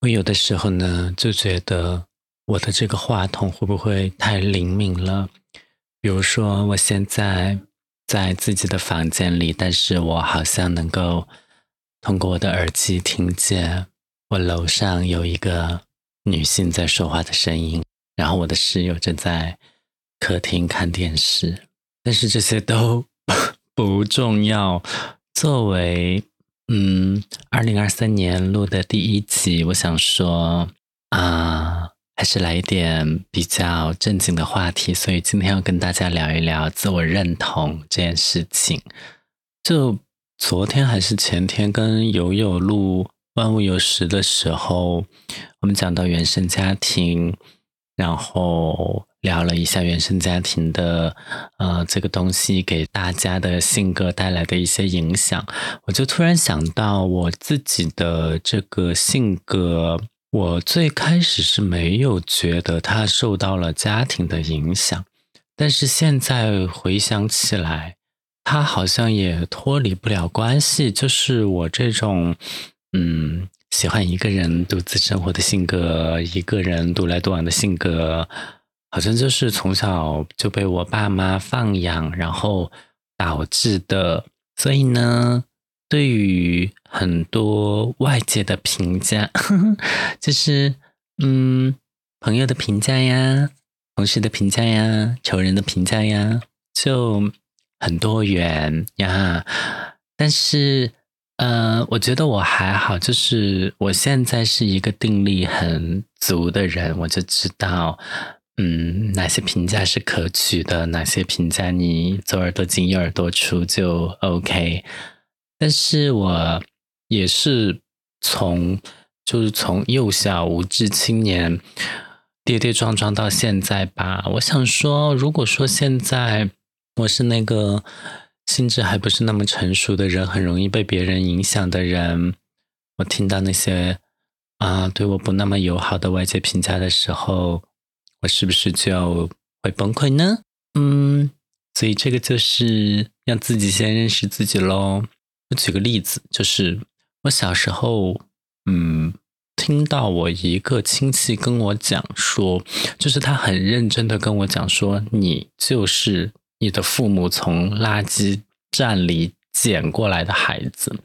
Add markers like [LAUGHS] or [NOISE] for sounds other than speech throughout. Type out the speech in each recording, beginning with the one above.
我有的时候呢，就觉得我的这个话筒会不会太灵敏了？比如说，我现在在自己的房间里，但是我好像能够通过我的耳机听见我楼上有一个女性在说话的声音，然后我的室友正在客厅看电视。但是这些都 [LAUGHS] 不重要。作为嗯，二零二三年录的第一集，我想说啊，还是来一点比较正经的话题。所以今天要跟大家聊一聊自我认同这件事情。就昨天还是前天跟友友录《万物有时》的时候，我们讲到原生家庭，然后。聊了一下原生家庭的，呃，这个东西给大家的性格带来的一些影响，我就突然想到我自己的这个性格，我最开始是没有觉得它受到了家庭的影响，但是现在回想起来，它好像也脱离不了关系，就是我这种，嗯，喜欢一个人独自生活的性格，一个人独来独往的性格。好像就是从小就被我爸妈放养，然后导致的。所以呢，对于很多外界的评价，[LAUGHS] 就是嗯，朋友的评价呀，同事的评价呀，仇人的评价呀，就很多元呀。但是，呃，我觉得我还好，就是我现在是一个定力很足的人，我就知道。嗯，哪些评价是可取的？哪些评价你左耳朵进右耳朵出就 OK？但是我也是从就是从幼小无知青年跌跌撞撞到现在吧。我想说，如果说现在我是那个心智还不是那么成熟的人，很容易被别人影响的人，我听到那些啊对我不那么友好的外界评价的时候。我是不是就会崩溃呢？嗯，所以这个就是让自己先认识自己喽。我举个例子，就是我小时候，嗯，听到我一个亲戚跟我讲说，就是他很认真的跟我讲说，你就是你的父母从垃圾站里捡过来的孩子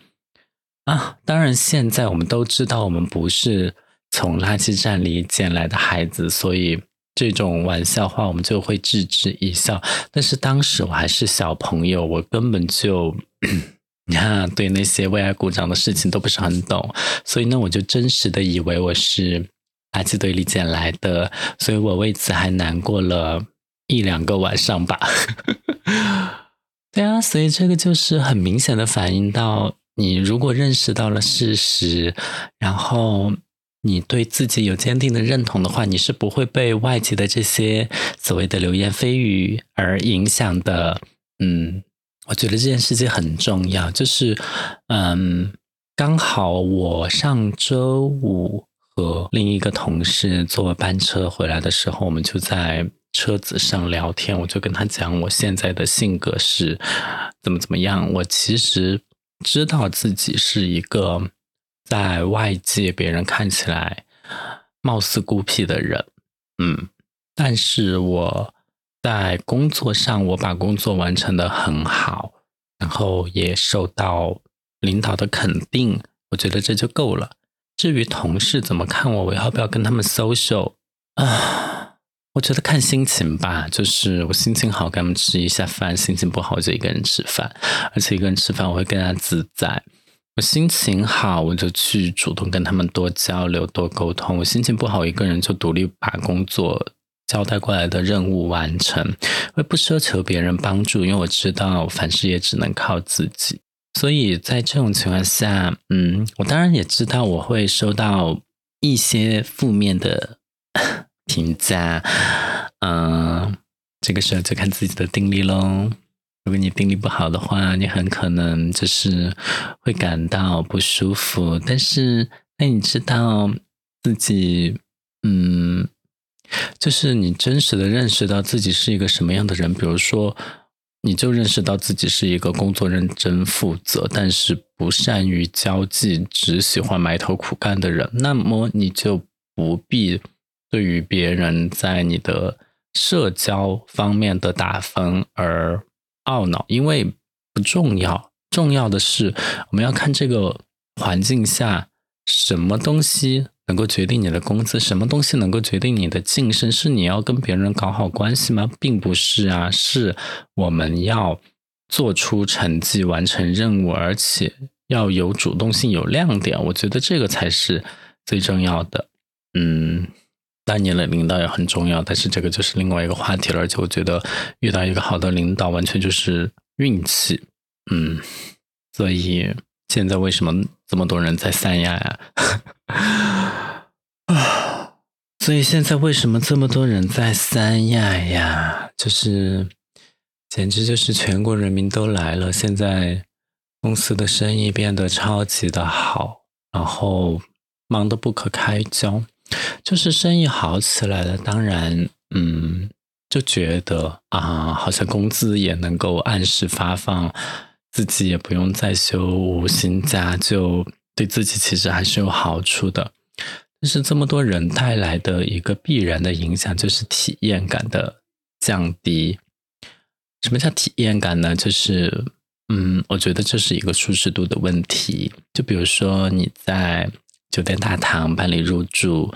啊。当然，现在我们都知道，我们不是从垃圾站里捡来的孩子，所以。这种玩笑话，我们就会置之一笑。但是当时我还是小朋友，我根本就，[CLEARS THROAT] 你看，对那些为爱鼓掌的事情都不是很懂，所以呢，我就真实的以为我是垃圾堆里捡来的，所以我为此还难过了一两个晚上吧。[LAUGHS] 对啊，所以这个就是很明显的反映到，你如果认识到了事实，然后。你对自己有坚定的认同的话，你是不会被外界的这些所谓的流言蜚语而影响的。嗯，我觉得这件事情很重要。就是，嗯，刚好我上周五和另一个同事坐班车回来的时候，我们就在车子上聊天。我就跟他讲，我现在的性格是怎么怎么样。我其实知道自己是一个。在外界，别人看起来貌似孤僻的人，嗯，但是我在工作上，我把工作完成的很好，然后也受到领导的肯定，我觉得这就够了。至于同事怎么看我，我要不要跟他们 social 啊？我觉得看心情吧，就是我心情好，跟他们吃一下饭；心情不好，就一个人吃饭。而且一个人吃饭，我会更加自在。我心情好，我就去主动跟他们多交流、多沟通；我心情不好，一个人就独立把工作交代过来的任务完成，我不奢求别人帮助，因为我知道凡事也只能靠自己。所以在这种情况下，嗯，我当然也知道我会收到一些负面的 [LAUGHS] 评价，嗯，这个时候就看自己的定力喽。如果你定力不好的话，你很可能就是会感到不舒服。但是，那你知道自己，嗯，就是你真实的认识到自己是一个什么样的人。比如说，你就认识到自己是一个工作认真负责，但是不善于交际，只喜欢埋头苦干的人，那么你就不必对于别人在你的社交方面的打分而懊恼，因为不重要。重要的是，我们要看这个环境下什么东西。能够决定你的工资，什么东西能够决定你的晋升？是你要跟别人搞好关系吗？并不是啊，是我们要做出成绩、完成任务，而且要有主动性、有亮点。我觉得这个才是最重要的。嗯，当年的领导也很重要，但是这个就是另外一个话题了。而且我觉得遇到一个好的领导，完全就是运气。嗯，所以现在为什么这么多人在三亚呀？啊，[LAUGHS] 所以现在为什么这么多人在三亚呀？就是，简直就是全国人民都来了。现在公司的生意变得超级的好，然后忙得不可开交，就是生意好起来了。当然，嗯，就觉得啊，好像工资也能够按时发放，自己也不用再休无薪假，就对自己其实还是有好处的。但是这么多人带来的一个必然的影响，就是体验感的降低。什么叫体验感呢？就是，嗯，我觉得这是一个舒适度的问题。就比如说你在酒店大堂办理入住，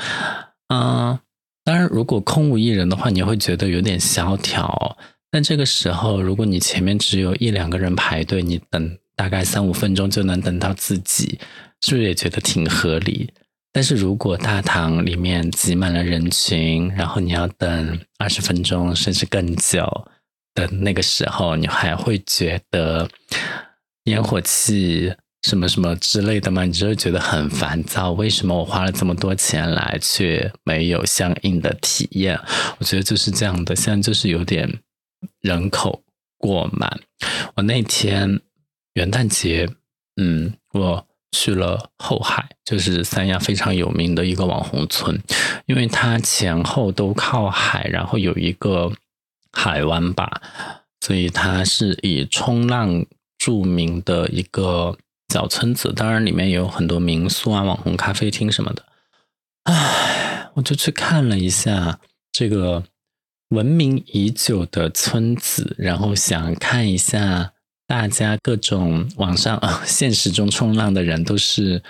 嗯，当然如果空无一人的话，你会觉得有点萧条。但这个时候，如果你前面只有一两个人排队，你等大概三五分钟就能等到自己，是不是也觉得挺合理？但是如果大堂里面挤满了人群，然后你要等二十分钟甚至更久的那个时候，你还会觉得烟火气什么什么之类的吗？你就会觉得很烦躁。为什么我花了这么多钱来，却没有相应的体验？我觉得就是这样的，现在就是有点人口过满。我那天元旦节，嗯，我。去了后海，就是三亚非常有名的一个网红村，因为它前后都靠海，然后有一个海湾吧，所以它是以冲浪著名的一个小村子。当然，里面也有很多民宿啊、网红咖啡厅什么的。唉，我就去看了一下这个闻名已久的村子，然后想看一下。大家各种网上啊，[LAUGHS] 现实中冲浪的人都是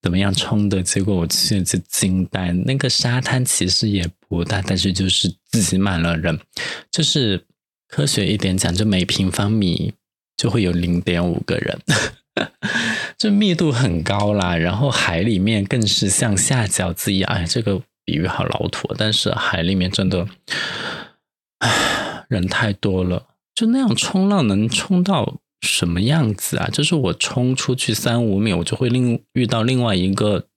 怎么样冲的？结果我去就惊呆。那个沙滩其实也不大，但是就是挤满了人。就是科学一点讲，就每平方米就会有零点五个人，[LAUGHS] 就密度很高啦。然后海里面更是像下饺子一样。哎，这个比喻好老土，但是海里面真的，唉，[SIGHS] 人太多了。就那样冲浪能冲到什么样子啊？就是我冲出去三五米，我就会另遇到另外一个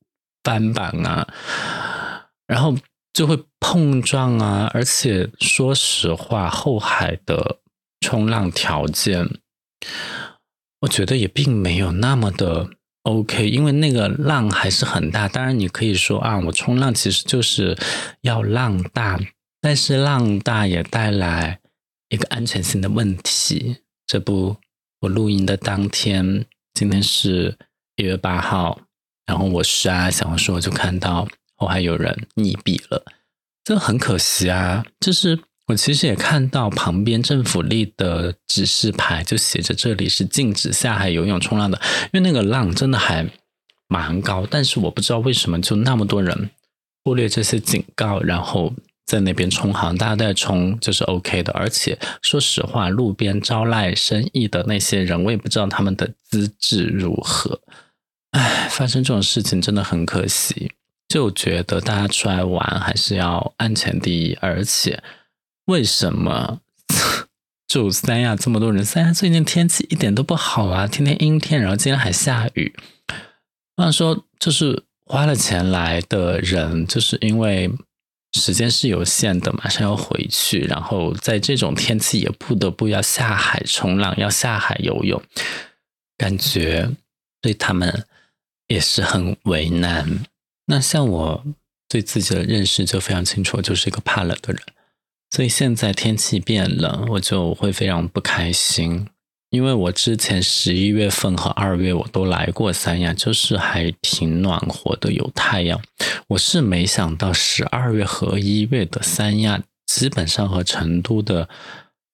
翻板啊，然后就会碰撞啊。而且说实话，后海的冲浪条件，我觉得也并没有那么的 OK，因为那个浪还是很大。当然，你可以说啊，我冲浪其实就是要浪大，但是浪大也带来。一个安全性的问题。这不，我录音的当天，今天是一月八号，然后我刷小红书，我就看到我还有人溺毙了，这很可惜啊。就是我其实也看到旁边政府立的指示牌，就写着这里是禁止下海游泳冲浪的，因为那个浪真的还蛮高，但是我不知道为什么就那么多人忽略这些警告，然后。在那边冲航，大家都在冲就是 OK 的。而且说实话，路边招赖生意的那些人，我也不知道他们的资质如何。唉，发生这种事情真的很可惜。就觉得大家出来玩还是要安全第一。而且为什么 [LAUGHS] 就三亚这么多人？三亚最近天气一点都不好啊，天天阴天，然后今天还下雨。我想说，就是花了钱来的人，就是因为。时间是有限的，马上要回去，然后在这种天气也不得不要下海冲浪，要下海游泳，感觉对他们也是很为难。那像我对自己的认识就非常清楚，就是一个怕冷的人。所以现在天气变冷，我就会非常不开心。因为我之前十一月份和二月我都来过三亚，就是还挺暖和的，有太阳。我是没想到十二月和一月的三亚基本上和成都的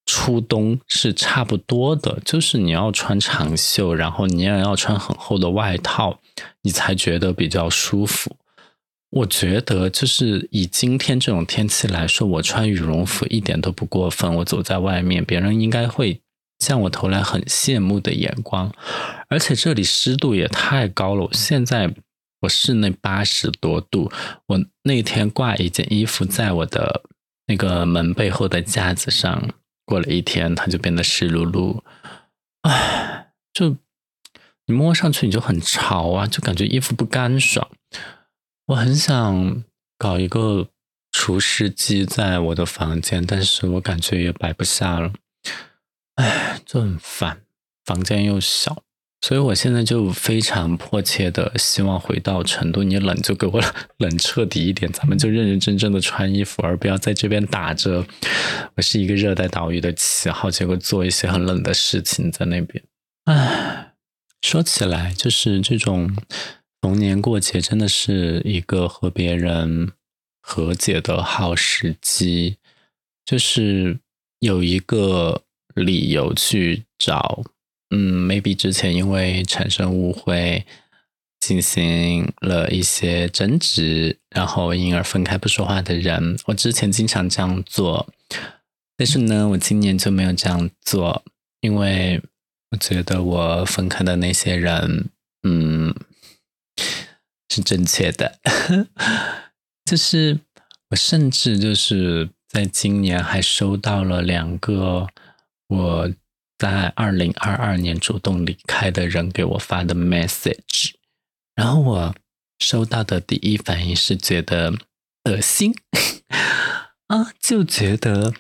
初冬是差不多的，就是你要穿长袖，然后你也要穿很厚的外套，你才觉得比较舒服。我觉得就是以今天这种天气来说，我穿羽绒服一点都不过分。我走在外面，别人应该会。向我投来很羡慕的眼光，而且这里湿度也太高了。我现在我室内八十多度，我那天挂一件衣服在我的那个门背后的架子上，过了一天它就变得湿漉漉，唉，就你摸上去你就很潮啊，就感觉衣服不干爽。我很想搞一个除湿机在我的房间，但是我感觉也摆不下了。唉，就很烦，房间又小，所以我现在就非常迫切的希望回到成都。你冷就给我 [LAUGHS] 冷彻底一点，咱们就认认真真的穿衣服，而不要在这边打着我是一个热带岛屿的旗号，结果做一些很冷的事情在那边。唉，说起来，就是这种逢年过节，真的是一个和别人和解的好时机，就是有一个。理由去找，嗯，maybe 之前因为产生误会，进行了一些争执，然后因而分开不说话的人，我之前经常这样做，但是呢，我今年就没有这样做，因为我觉得我分开的那些人，嗯，是正确的，[LAUGHS] 就是我甚至就是在今年还收到了两个。我在二零二二年主动离开的人给我发的 message，然后我收到的第一反应是觉得恶心啊，就觉得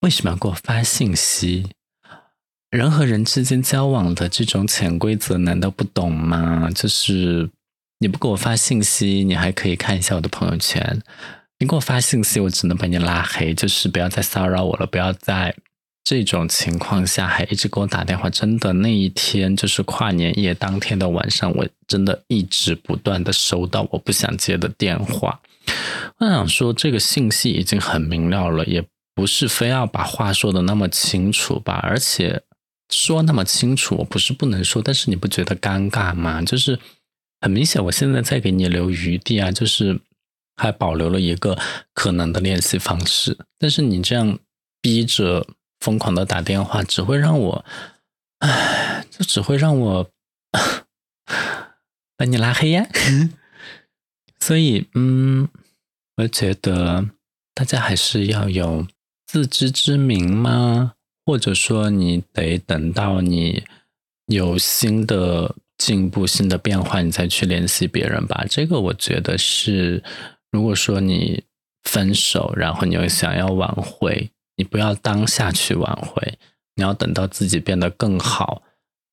为什么要给我发信息？人和人之间交往的这种潜规则难道不懂吗？就是你不给我发信息，你还可以看一下我的朋友圈；你给我发信息，我只能把你拉黑，就是不要再骚扰我了，不要再。这种情况下还一直给我打电话，真的那一天就是跨年夜当天的晚上，我真的一直不断的收到我不想接的电话。我想说，这个信息已经很明了了，也不是非要把话说的那么清楚吧？而且说那么清楚，我不是不能说，但是你不觉得尴尬吗？就是很明显，我现在在给你留余地啊，就是还保留了一个可能的联系方式，但是你这样逼着。疯狂的打电话只会让我，唉，就只会让我把你拉黑呀。[LAUGHS] 所以，嗯，我觉得大家还是要有自知之明吗？或者说，你得等到你有新的进步、新的变化，你再去联系别人吧。这个我觉得是，如果说你分手，然后你又想要挽回。你不要当下去挽回，你要等到自己变得更好，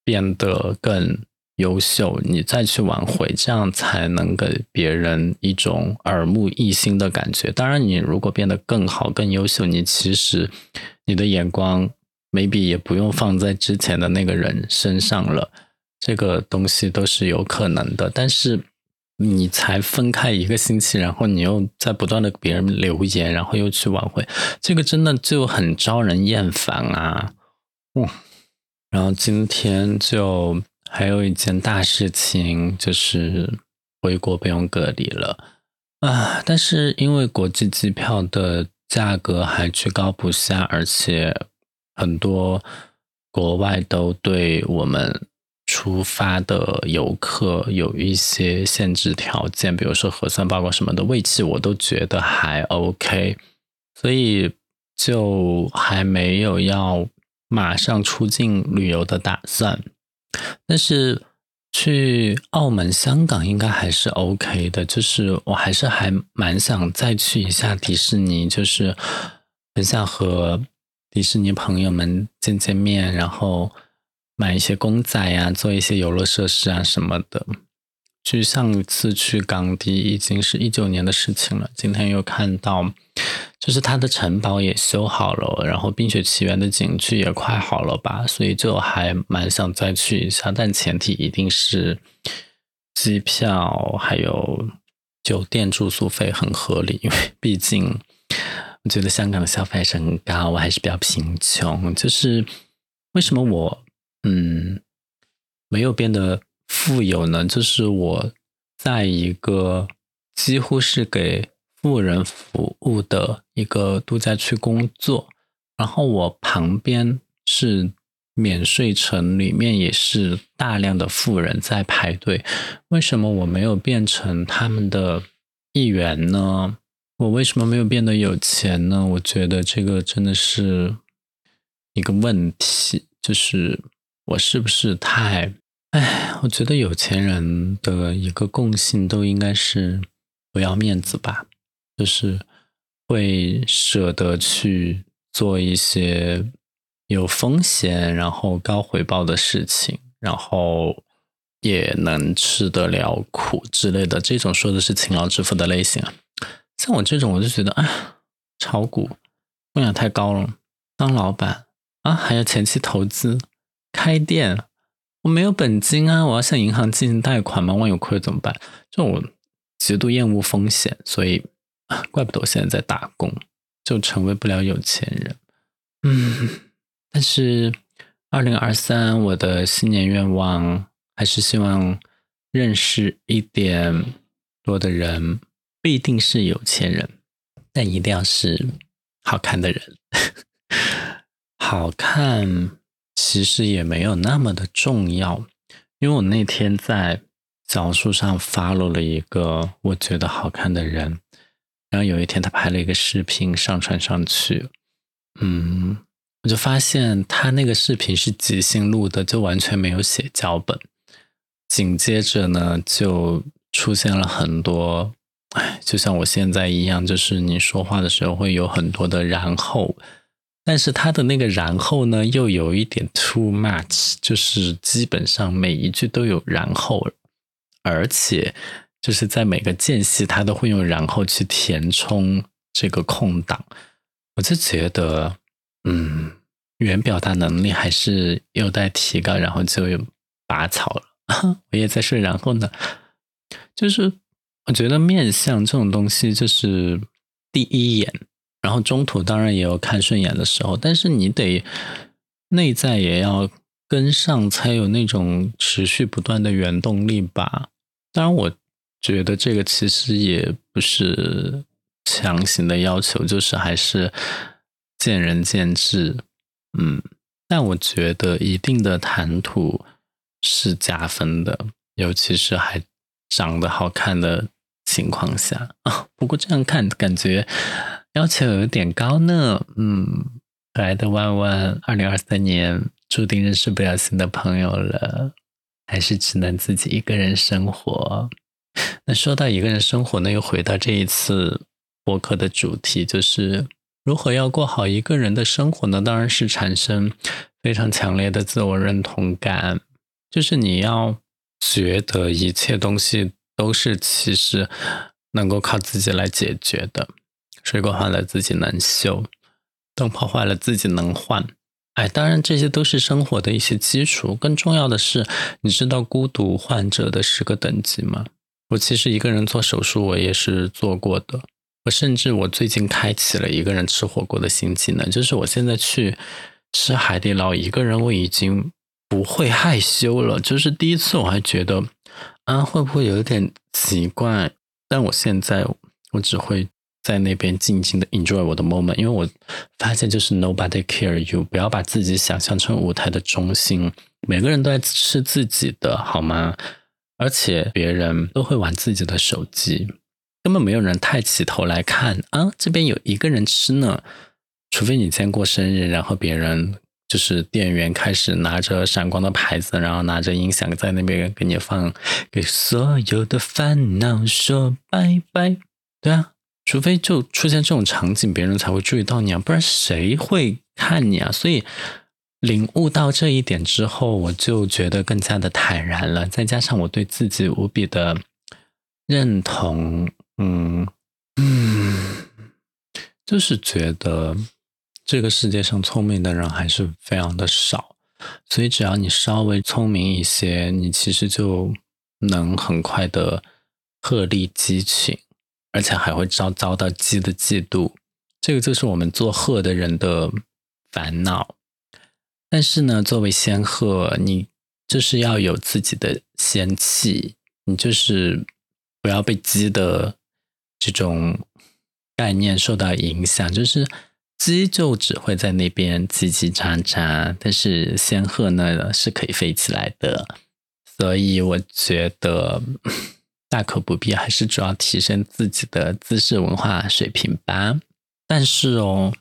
变得更优秀，你再去挽回，这样才能给别人一种耳目一新的感觉。当然，你如果变得更好、更优秀，你其实你的眼光 maybe 也不用放在之前的那个人身上了，这个东西都是有可能的。但是。你才分开一个星期，然后你又在不断的给别人留言，然后又去挽回，这个真的就很招人厌烦啊！嗯，然后今天就还有一件大事情，就是回国不用隔离了啊！但是因为国际机票的价格还居高不下，而且很多国外都对我们。出发的游客有一些限制条件，比如说核酸报告什么的，未期我都觉得还 OK，所以就还没有要马上出境旅游的打算。但是去澳门、香港应该还是 OK 的，就是我还是还蛮想再去一下迪士尼，就是很想和迪士尼朋友们见见面，然后。买一些公仔呀，做一些游乐设施啊什么的。去上一次去港迪已经是一九年的事情了。今天又看到，就是它的城堡也修好了，然后《冰雪奇缘》的景区也快好了吧，所以就还蛮想再去一下，但前提一定是机票还有酒店住宿费很合理，因为毕竟我觉得香港的消费还是很高，我还是比较贫穷。就是为什么我嗯没有变得富有呢？就是我在一个几乎是给。富人服务的一个度假区工作，然后我旁边是免税城，里面也是大量的富人在排队。为什么我没有变成他们的一员呢？我为什么没有变得有钱呢？我觉得这个真的是一个问题，就是我是不是太……哎，我觉得有钱人的一个共性都应该是不要面子吧。就是会舍得去做一些有风险然后高回报的事情，然后也能吃得了苦之类的。这种说的是勤劳致富的类型啊。像我这种，我就觉得啊，炒股风险太高了，当老板啊还要前期投资开店，我没有本金啊，我要向银行进行贷款吗？万一有亏怎么办？这我极度厌恶风险，所以。怪不得我现在在打工，就成为不了有钱人。嗯，但是二零二三我的新年愿望还是希望认识一点多的人，不一定是有钱人，但一定要是好看的人。[LAUGHS] 好看其实也没有那么的重要，因为我那天在小树上发了了一个我觉得好看的人。然后有一天，他拍了一个视频上传上去，嗯，我就发现他那个视频是即兴录的，就完全没有写脚本。紧接着呢，就出现了很多，哎，就像我现在一样，就是你说话的时候会有很多的然后，但是他的那个然后呢，又有一点 too much，就是基本上每一句都有然后，而且。就是在每个间隙，他都会用然后去填充这个空档，我就觉得，嗯，语言表达能力还是有待提高，然后就拔草了。[LAUGHS] 我也在说，然后呢，就是我觉得面相这种东西，就是第一眼，然后中途当然也有看顺眼的时候，但是你得内在也要跟上，才有那种持续不断的原动力吧。当然我。觉得这个其实也不是强行的要求，就是还是见仁见智，嗯。但我觉得一定的谈吐是加分的，尤其是还长得好看的情况下啊。[LAUGHS] 不过这样看感觉要求有点高呢，嗯。可爱的万万，二零二三年注定认识不了新的朋友了，还是只能自己一个人生活。那说到一个人生活呢，又回到这一次播客的主题，就是如何要过好一个人的生活呢？当然是产生非常强烈的自我认同感，就是你要觉得一切东西都是其实能够靠自己来解决的。水果坏了自己能修，灯泡坏了自己能换。哎，当然这些都是生活的一些基础。更重要的是，你知道孤独患者的十个等级吗？我其实一个人做手术，我也是做过的。我甚至我最近开启了一个人吃火锅的新技能，就是我现在去吃海底捞，一个人我已经不会害羞了。就是第一次我还觉得啊会不会有点奇怪，但我现在我只会在那边静静的 enjoy 我的 moment，因为我发现就是 nobody care you，不要把自己想象成舞台的中心，每个人都在吃自己的，好吗？而且别人都会玩自己的手机，根本没有人抬起头来看啊，这边有一个人吃呢。除非你今天过生日，然后别人就是店员开始拿着闪光的牌子，然后拿着音响在那边给你放，给所有的烦恼说拜拜。对啊，除非就出现这种场景，别人才会注意到你啊，不然谁会看你啊？所以。领悟到这一点之后，我就觉得更加的坦然了。再加上我对自己无比的认同，嗯嗯，就是觉得这个世界上聪明的人还是非常的少，所以只要你稍微聪明一些，你其实就能很快的鹤立鸡群，而且还会遭遭到鸡的嫉妒。这个就是我们做鹤的人的烦恼。但是呢，作为仙鹤，你就是要有自己的仙气，你就是不要被鸡的这种概念受到影响。就是鸡就只会在那边叽叽喳喳，但是仙鹤呢是可以飞起来的。所以我觉得大可不必，还是主要提升自己的知识文化水平吧。但是哦，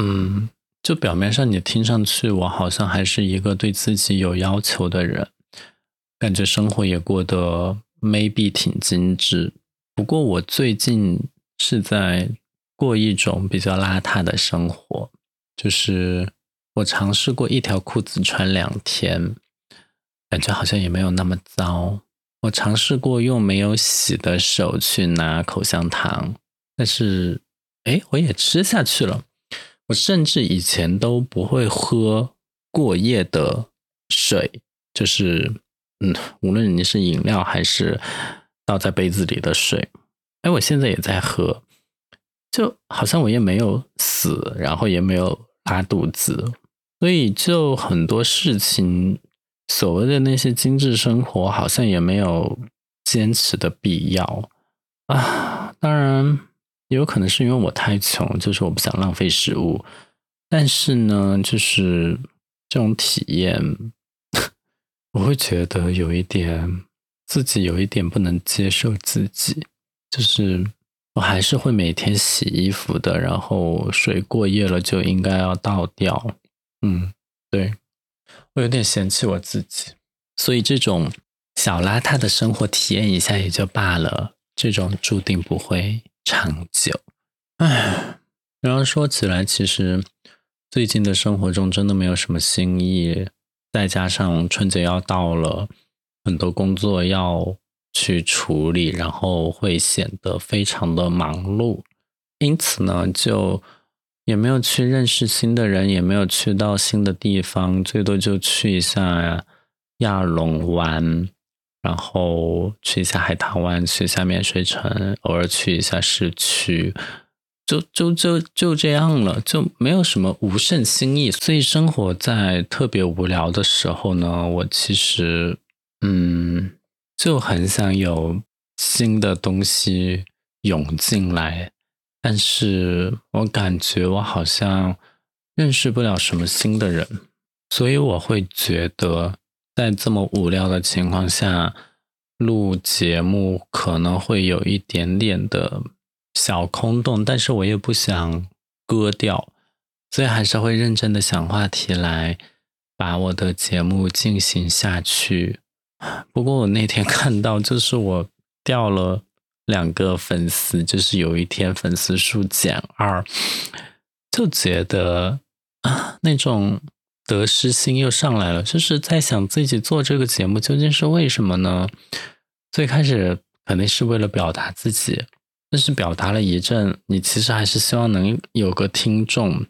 嗯。就表面上你听上去，我好像还是一个对自己有要求的人，感觉生活也过得 maybe 挺精致。不过我最近是在过一种比较邋遢的生活，就是我尝试过一条裤子穿两天，感觉好像也没有那么糟。我尝试过用没有洗的手去拿口香糖，但是哎，我也吃下去了。我甚至以前都不会喝过夜的水，就是嗯，无论你是饮料还是倒在杯子里的水，哎，我现在也在喝，就好像我也没有死，然后也没有拉肚子，所以就很多事情，所谓的那些精致生活，好像也没有坚持的必要啊，当然。也有可能是因为我太穷，就是我不想浪费食物。但是呢，就是这种体验，[LAUGHS] 我会觉得有一点自己有一点不能接受自己。就是我还是会每天洗衣服的，然后水过夜了就应该要倒掉。嗯，对我有点嫌弃我自己，所以这种小邋遢的生活体验一下也就罢了，这种注定不会。长久，唉，然后说起来，其实最近的生活中真的没有什么新意，再加上春节要到了，很多工作要去处理，然后会显得非常的忙碌，因此呢，就也没有去认识新的人，也没有去到新的地方，最多就去一下亚龙湾。然后去一下海棠湾，去一下面水城，偶尔去一下市区，就就就就这样了，就没有什么无甚新意。所以生活在特别无聊的时候呢，我其实嗯就很想有新的东西涌进来，但是我感觉我好像认识不了什么新的人，所以我会觉得。在这么无聊的情况下录节目，可能会有一点点的小空洞，但是我也不想割掉，所以还是会认真的想话题来把我的节目进行下去。不过我那天 [LAUGHS] 看到，就是我掉了两个粉丝，就是有一天粉丝数减二，就觉得啊那种。得失心又上来了，就是在想自己做这个节目究竟是为什么呢？最开始肯定是为了表达自己，但是表达了一阵，你其实还是希望能有个听众。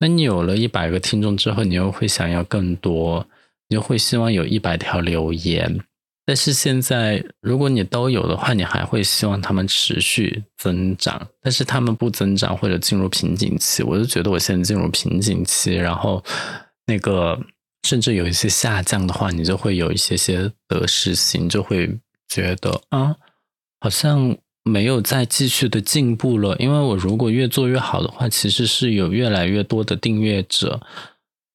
那你有了一百个听众之后，你又会想要更多，你就会希望有一百条留言。但是现在，如果你都有的话，你还会希望他们持续增长。但是他们不增长或者进入瓶颈期，我就觉得我现在进入瓶颈期，然后。那个甚至有一些下降的话，你就会有一些些得失心，就会觉得啊，好像没有再继续的进步了。因为我如果越做越好的话，其实是有越来越多的订阅者，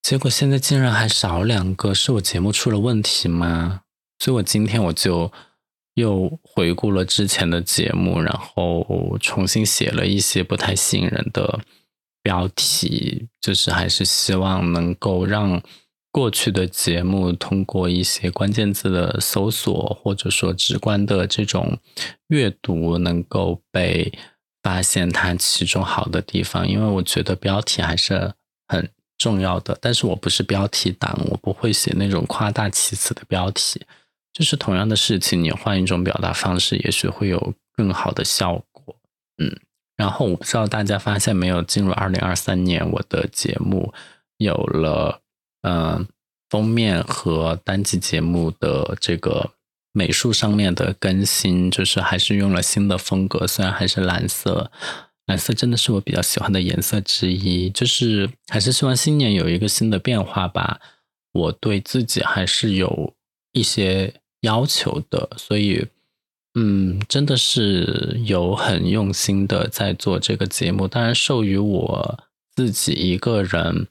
结果现在竟然还少两个，是我节目出了问题吗？所以我今天我就又回顾了之前的节目，然后重新写了一些不太吸引人的。标题就是还是希望能够让过去的节目通过一些关键字的搜索，或者说直观的这种阅读，能够被发现它其中好的地方。因为我觉得标题还是很重要的，但是我不是标题党，我不会写那种夸大其词的标题。就是同样的事情，你换一种表达方式，也许会有更好的效果。嗯。然后我不知道大家发现没有，进入二零二三年，我的节目有了嗯封面和单集节目的这个美术上面的更新，就是还是用了新的风格，虽然还是蓝色，蓝色真的是我比较喜欢的颜色之一，就是还是希望新年有一个新的变化吧。我对自己还是有一些要求的，所以。嗯，真的是有很用心的在做这个节目。当然，授予我自己一个人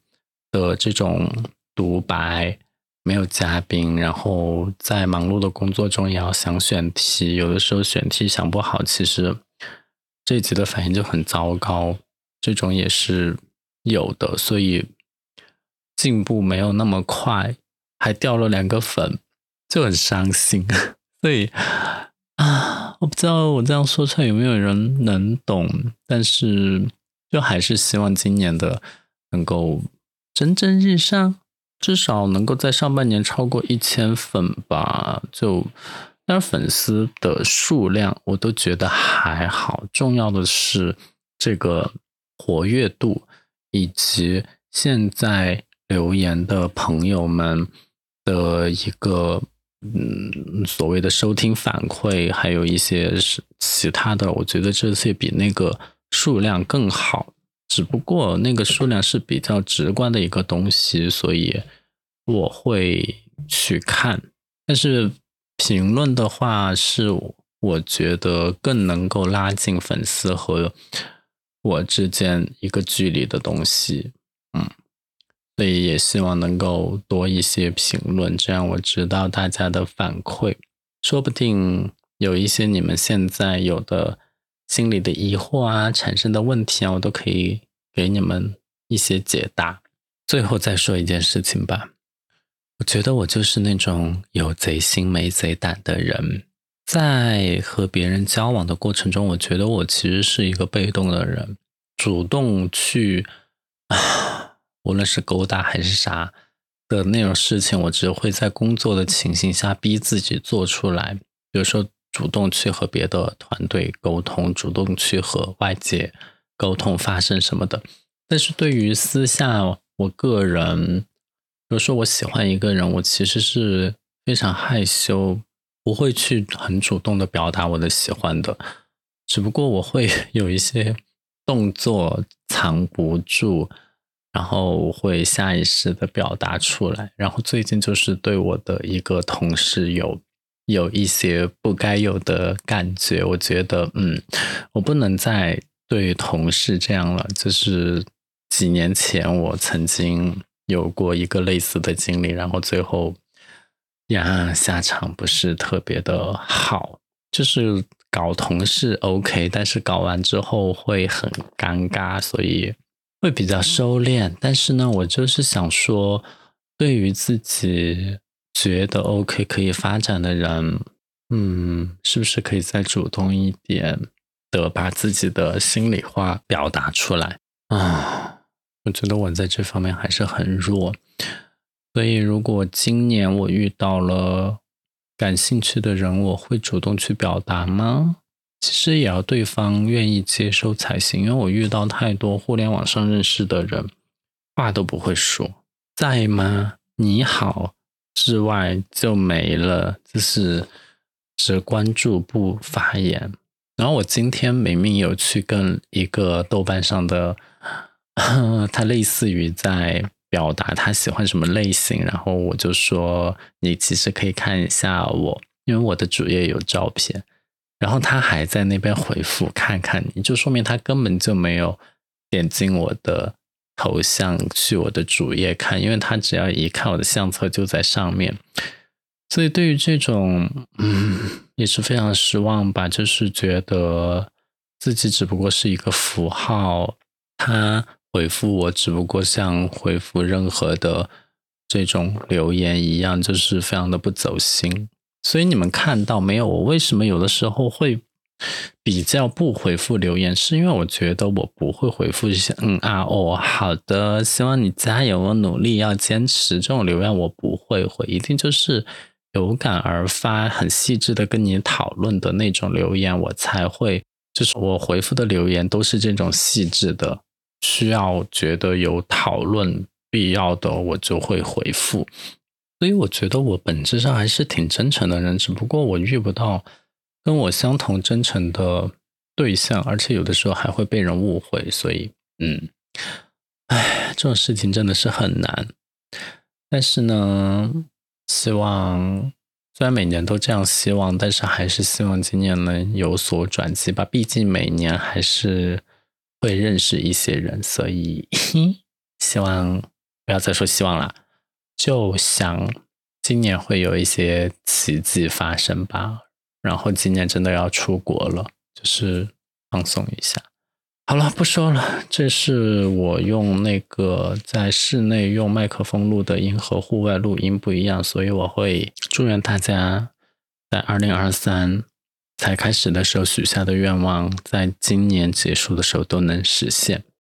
的这种独白，没有嘉宾，然后在忙碌的工作中也要想选题，有的时候选题想不好，其实这集的反应就很糟糕，这种也是有的，所以进步没有那么快，还掉了两个粉，就很伤心。[LAUGHS] 所以。啊，我不知道我这样说出来有没有人能懂，但是就还是希望今年的能够蒸蒸日上，至少能够在上半年超过一千粉吧。就但是粉丝的数量我都觉得还好，重要的是这个活跃度以及现在留言的朋友们的一个。嗯，所谓的收听反馈，还有一些是其他的，我觉得这些比那个数量更好。只不过那个数量是比较直观的一个东西，所以我会去看。但是评论的话，是我觉得更能够拉近粉丝和我之间一个距离的东西。所以也希望能够多一些评论，这样我知道大家的反馈，说不定有一些你们现在有的心里的疑惑啊、产生的问题啊，我都可以给你们一些解答。最后再说一件事情吧，我觉得我就是那种有贼心没贼胆的人，在和别人交往的过程中，我觉得我其实是一个被动的人，主动去啊。[SIGHS] 无论是勾搭还是啥的那种事情，我只会在工作的情形下逼自己做出来。比如说，主动去和别的团队沟通，主动去和外界沟通发生什么的。但是对于私下，我个人，比如说我喜欢一个人，我其实是非常害羞，不会去很主动的表达我的喜欢的。只不过我会 [LAUGHS] 有一些动作藏不住。然后会下意识的表达出来，然后最近就是对我的一个同事有有一些不该有的感觉，我觉得嗯，我不能再对同事这样了。就是几年前我曾经有过一个类似的经历，然后最后呀下场不是特别的好，就是搞同事 OK，但是搞完之后会很尴尬，所以。会比较收敛，但是呢，我就是想说，对于自己觉得 OK 可以发展的人，嗯，是不是可以再主动一点的把自己的心里话表达出来啊？我觉得我在这方面还是很弱，所以如果今年我遇到了感兴趣的人，我会主动去表达吗？其实也要对方愿意接受才行，因为我遇到太多互联网上认识的人，话都不会说，在吗？你好之外就没了，就是只关注不发言。然后我今天明明有去跟一个豆瓣上的，[LAUGHS] 他类似于在表达他喜欢什么类型，然后我就说你其实可以看一下我，因为我的主页有照片。然后他还在那边回复，看看你就说明他根本就没有点进我的头像去我的主页看，因为他只要一看我的相册就在上面，所以对于这种，嗯，也是非常失望吧，就是觉得自己只不过是一个符号，他回复我只不过像回复任何的这种留言一样，就是非常的不走心。所以你们看到没有？我为什么有的时候会比较不回复留言？是因为我觉得我不会回复一些嗯啊哦好的，希望你加油，我努力要坚持这种留言我不会回，一定就是有感而发、很细致的跟你讨论的那种留言，我才会就是我回复的留言都是这种细致的，需要觉得有讨论必要的，我就会回复。所以我觉得我本质上还是挺真诚的人，只不过我遇不到跟我相同真诚的对象，而且有的时候还会被人误会。所以，嗯，哎，这种事情真的是很难。但是呢，希望虽然每年都这样希望，但是还是希望今年能有所转机吧。毕竟每年还是会认识一些人，所以 [LAUGHS] 希望不要再说希望了。就想今年会有一些奇迹发生吧，然后今年真的要出国了，就是放松一下。好了，不说了。这是我用那个在室内用麦克风录的音和户外录音不一样，所以我会祝愿大家在二零二三才开始的时候许下的愿望，在今年结束的时候都能实现。